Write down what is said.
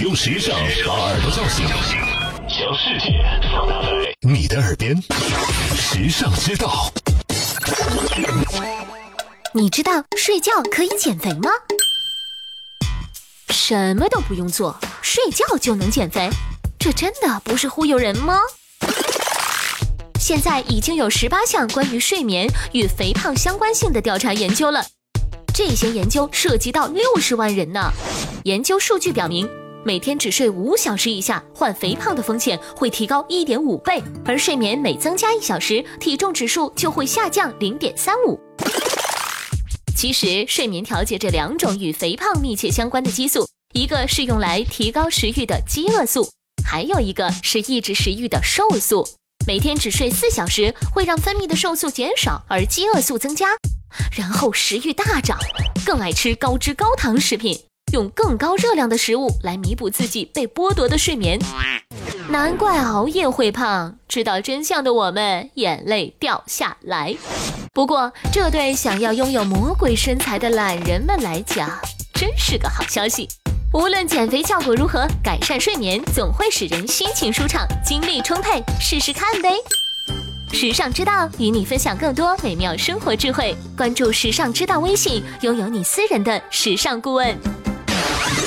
用时尚把耳朵叫醒，将世界放大在你的耳边。时尚之道，你知道睡觉可以减肥吗？什么都不用做，睡觉就能减肥？这真的不是忽悠人吗？现在已经有十八项关于睡眠与肥胖相关性的调查研究了，这些研究涉及到六十万人呢。研究数据表明，每天只睡五小时以下，患肥胖的风险会提高一点五倍，而睡眠每增加一小时，体重指数就会下降零点三五。其实，睡眠调节这两种与肥胖密切相关的激素，一个是用来提高食欲的饥饿素，还有一个是抑制食欲的瘦素。每天只睡四小时，会让分泌的瘦素减少，而饥饿素增加，然后食欲大涨，更爱吃高脂高糖食品，用更高热量的食物来弥补自己被剥夺的睡眠。难怪熬夜会胖，知道真相的我们眼泪掉下来。不过，这对想要拥有魔鬼身材的懒人们来讲，真是个好消息。无论减肥效果如何，改善睡眠总会使人心情舒畅、精力充沛。试试看呗！时尚之道与你分享更多美妙生活智慧。关注时尚之道微信，拥有你私人的时尚顾问。